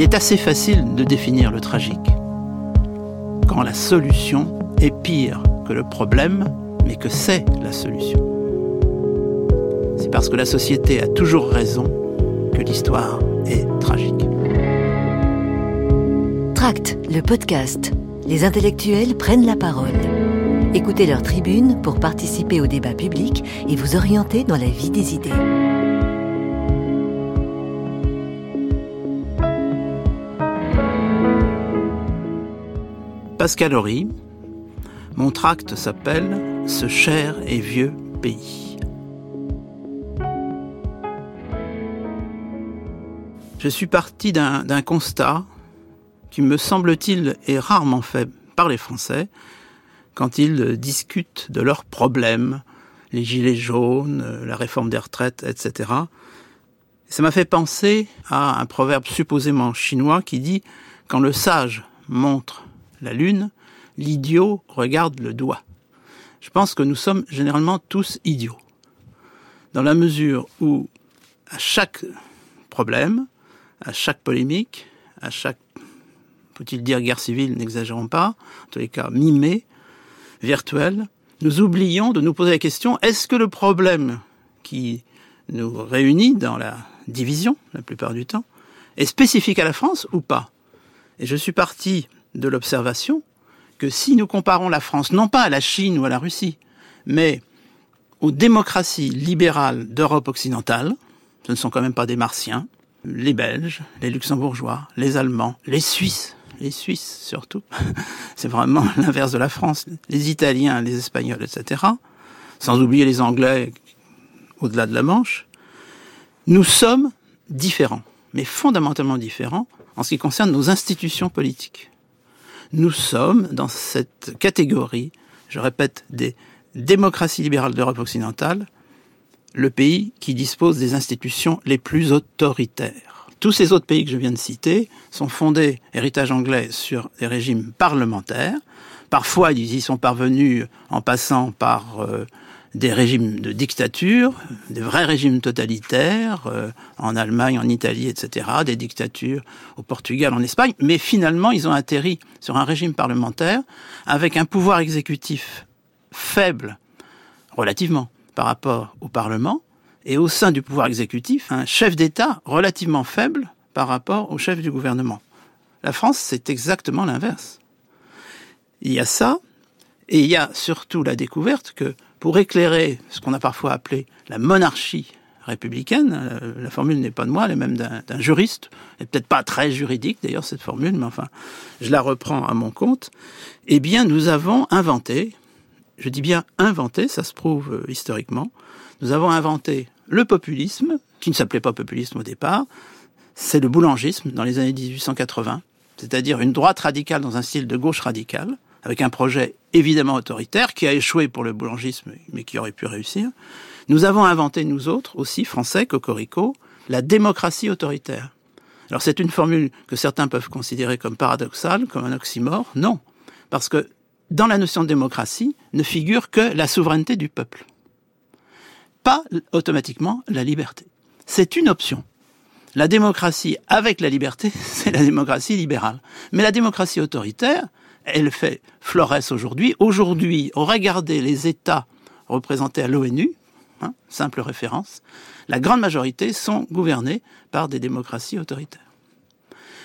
Il est assez facile de définir le tragique quand la solution est pire que le problème, mais que c'est la solution. C'est parce que la société a toujours raison que l'histoire est tragique. Tract, le podcast. Les intellectuels prennent la parole. Écoutez leur tribune pour participer au débat public et vous orienter dans la vie des idées. Pascal Horry, mon tract s'appelle Ce cher et vieux pays. Je suis parti d'un constat qui, me semble-t-il, est rarement fait par les Français quand ils discutent de leurs problèmes, les gilets jaunes, la réforme des retraites, etc. Ça m'a fait penser à un proverbe supposément chinois qui dit Quand le sage montre la Lune, l'idiot regarde le doigt. Je pense que nous sommes généralement tous idiots. Dans la mesure où, à chaque problème, à chaque polémique, à chaque, faut-il dire guerre civile, n'exagérons pas, en tous les cas mimée, virtuelle, nous oublions de nous poser la question, est-ce que le problème qui nous réunit dans la division, la plupart du temps, est spécifique à la France ou pas? Et je suis parti de l'observation que si nous comparons la France non pas à la Chine ou à la Russie, mais aux démocraties libérales d'Europe occidentale, ce ne sont quand même pas des martiens, les Belges, les Luxembourgeois, les Allemands, les Suisses, les Suisses surtout, c'est vraiment l'inverse de la France, les Italiens, les Espagnols, etc., sans oublier les Anglais au-delà de la Manche, nous sommes différents, mais fondamentalement différents en ce qui concerne nos institutions politiques nous sommes dans cette catégorie, je répète, des démocraties libérales d'Europe occidentale, le pays qui dispose des institutions les plus autoritaires. Tous ces autres pays que je viens de citer sont fondés, héritage anglais, sur des régimes parlementaires. Parfois, ils y sont parvenus en passant par euh, des régimes de dictature, des vrais régimes totalitaires, euh, en Allemagne, en Italie, etc., des dictatures au Portugal, en Espagne, mais finalement ils ont atterri sur un régime parlementaire avec un pouvoir exécutif faible, relativement, par rapport au Parlement, et au sein du pouvoir exécutif, un chef d'État relativement faible par rapport au chef du gouvernement. La France, c'est exactement l'inverse. Il y a ça, et il y a surtout la découverte que pour éclairer ce qu'on a parfois appelé la monarchie républicaine, euh, la formule n'est pas de moi, elle est même d'un juriste, et peut-être pas très juridique d'ailleurs cette formule, mais enfin, je la reprends à mon compte, eh bien nous avons inventé, je dis bien inventé, ça se prouve euh, historiquement, nous avons inventé le populisme, qui ne s'appelait pas populisme au départ, c'est le boulangisme dans les années 1880, c'est-à-dire une droite radicale dans un style de gauche radicale, avec un projet évidemment autoritaire qui a échoué pour le boulangisme, mais qui aurait pu réussir. Nous avons inventé, nous autres, aussi français, Cocorico, la démocratie autoritaire. Alors c'est une formule que certains peuvent considérer comme paradoxale, comme un oxymore. Non, parce que dans la notion de démocratie ne figure que la souveraineté du peuple. Pas automatiquement la liberté. C'est une option. La démocratie avec la liberté, c'est la démocratie libérale. Mais la démocratie autoritaire, elle fait florès aujourd'hui. Aujourd'hui, regardez les États représentés à l'ONU, hein, simple référence, la grande majorité sont gouvernés par des démocraties autoritaires.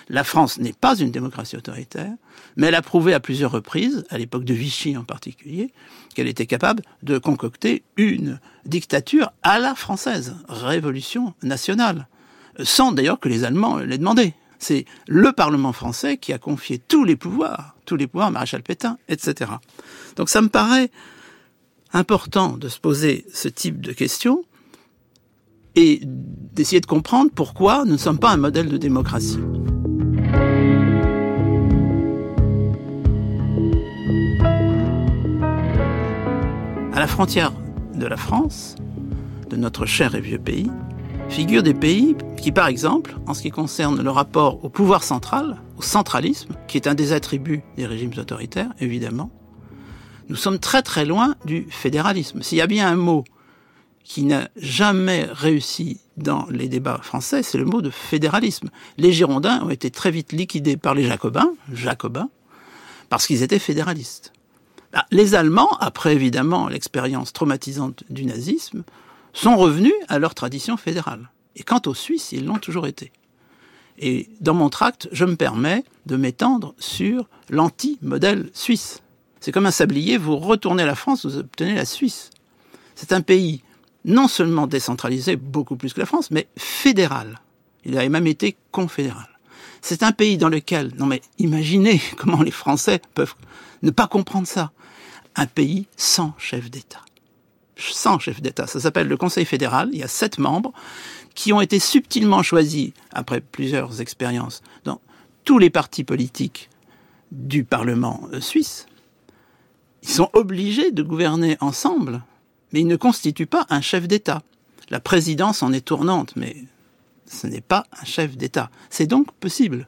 La France n'est pas une démocratie autoritaire, mais elle a prouvé à plusieurs reprises, à l'époque de Vichy en particulier, qu'elle était capable de concocter une dictature à la française, révolution nationale, sans d'ailleurs que les Allemands l'aient demandé. C'est le Parlement français qui a confié tous les pouvoirs, tous les pouvoirs, maréchal Pétain, etc. Donc ça me paraît important de se poser ce type de questions et d'essayer de comprendre pourquoi nous ne sommes pas un modèle de démocratie. À la frontière de la France, de notre cher et vieux pays, figurent des pays qui, par exemple, en ce qui concerne le rapport au pouvoir central, au centralisme, qui est un des attributs des régimes autoritaires, évidemment, nous sommes très très loin du fédéralisme. S'il y a bien un mot qui n'a jamais réussi dans les débats français, c'est le mot de fédéralisme. Les Girondins ont été très vite liquidés par les Jacobins, Jacobins, parce qu'ils étaient fédéralistes. Bah, les Allemands, après évidemment l'expérience traumatisante du nazisme, sont revenus à leur tradition fédérale. Et quant aux Suisses, ils l'ont toujours été. Et dans mon tract, je me permets de m'étendre sur l'anti-modèle suisse. C'est comme un sablier, vous retournez la France, vous obtenez la Suisse. C'est un pays non seulement décentralisé, beaucoup plus que la France, mais fédéral. Il a même été confédéral. C'est un pays dans lequel, non mais imaginez comment les Français peuvent ne pas comprendre ça. Un pays sans chef d'État. Sans chef d'État. Ça s'appelle le Conseil fédéral. Il y a sept membres qui ont été subtilement choisis après plusieurs expériences dans tous les partis politiques du Parlement euh, suisse. Ils sont obligés de gouverner ensemble, mais ils ne constituent pas un chef d'État. La présidence en est tournante, mais ce n'est pas un chef d'État. C'est donc possible.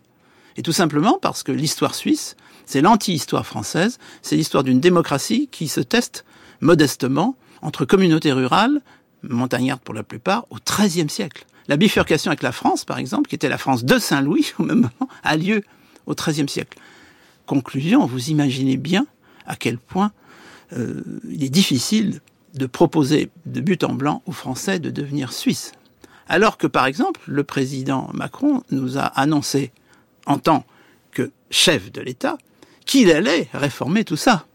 Et tout simplement parce que l'histoire suisse, c'est l'anti-histoire française, c'est l'histoire d'une démocratie qui se teste modestement entre communautés rurales, montagnardes pour la plupart, au XIIIe siècle. La bifurcation avec la France, par exemple, qui était la France de Saint-Louis au même moment, a lieu au XIIIe siècle. Conclusion, vous imaginez bien à quel point euh, il est difficile de proposer de but en blanc aux Français de devenir Suisses. Alors que, par exemple, le président Macron nous a annoncé, en tant que chef de l'État, qu'il allait réformer tout ça.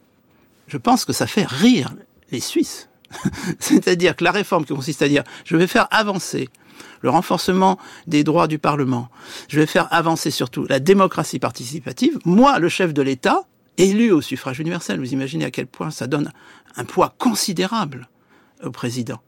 Je pense que ça fait rire les Suisses. C'est-à-dire que la réforme qui consiste à dire je vais faire avancer le renforcement des droits du Parlement, je vais faire avancer surtout la démocratie participative, moi, le chef de l'État, élu au suffrage universel, vous imaginez à quel point ça donne un poids considérable au président.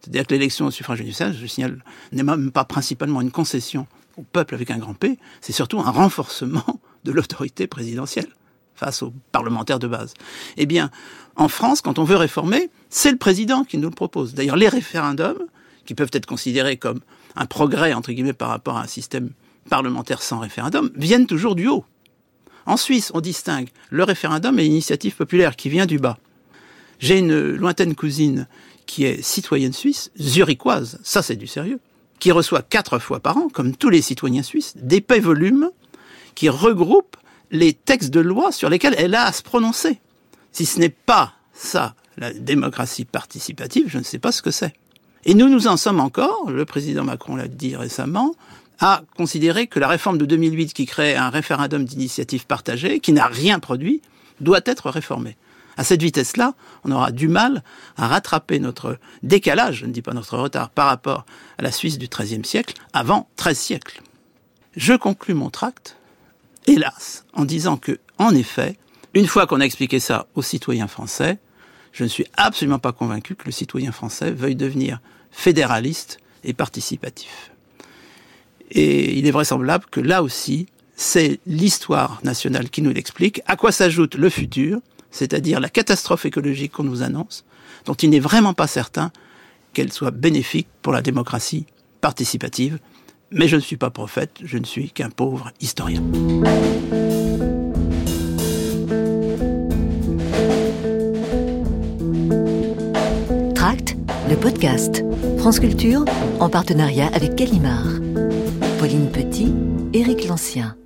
C'est-à-dire que l'élection au suffrage universel, je signale, n'est même pas principalement une concession au peuple avec un grand P, c'est surtout un renforcement de l'autorité présidentielle face aux parlementaires de base. Eh bien, en France, quand on veut réformer, c'est le président qui nous le propose. D'ailleurs, les référendums, qui peuvent être considérés comme un progrès, entre guillemets, par rapport à un système parlementaire sans référendum, viennent toujours du haut. En Suisse, on distingue le référendum et l'initiative populaire qui vient du bas. J'ai une lointaine cousine qui est citoyenne suisse, zurichoise, ça c'est du sérieux, qui reçoit quatre fois par an, comme tous les citoyens suisses, des volumes qui regroupent les textes de loi sur lesquels elle a à se prononcer. Si ce n'est pas ça, la démocratie participative, je ne sais pas ce que c'est. Et nous nous en sommes encore, le président Macron l'a dit récemment, à considérer que la réforme de 2008 qui crée un référendum d'initiative partagée, qui n'a rien produit, doit être réformée. À cette vitesse-là, on aura du mal à rattraper notre décalage, je ne dis pas notre retard, par rapport à la Suisse du XIIIe siècle, avant 13 siècles. Je conclus mon tract, hélas, en disant que, en effet, une fois qu'on a expliqué ça aux citoyens français, je ne suis absolument pas convaincu que le citoyen français veuille devenir fédéraliste et participatif. Et il est vraisemblable que là aussi, c'est l'histoire nationale qui nous l'explique, à quoi s'ajoute le futur, c'est-à-dire la catastrophe écologique qu'on nous annonce, dont il n'est vraiment pas certain qu'elle soit bénéfique pour la démocratie participative. Mais je ne suis pas prophète, je ne suis qu'un pauvre historien. Podcast. France Culture, en partenariat avec Gallimard. Pauline Petit, Éric Lancien.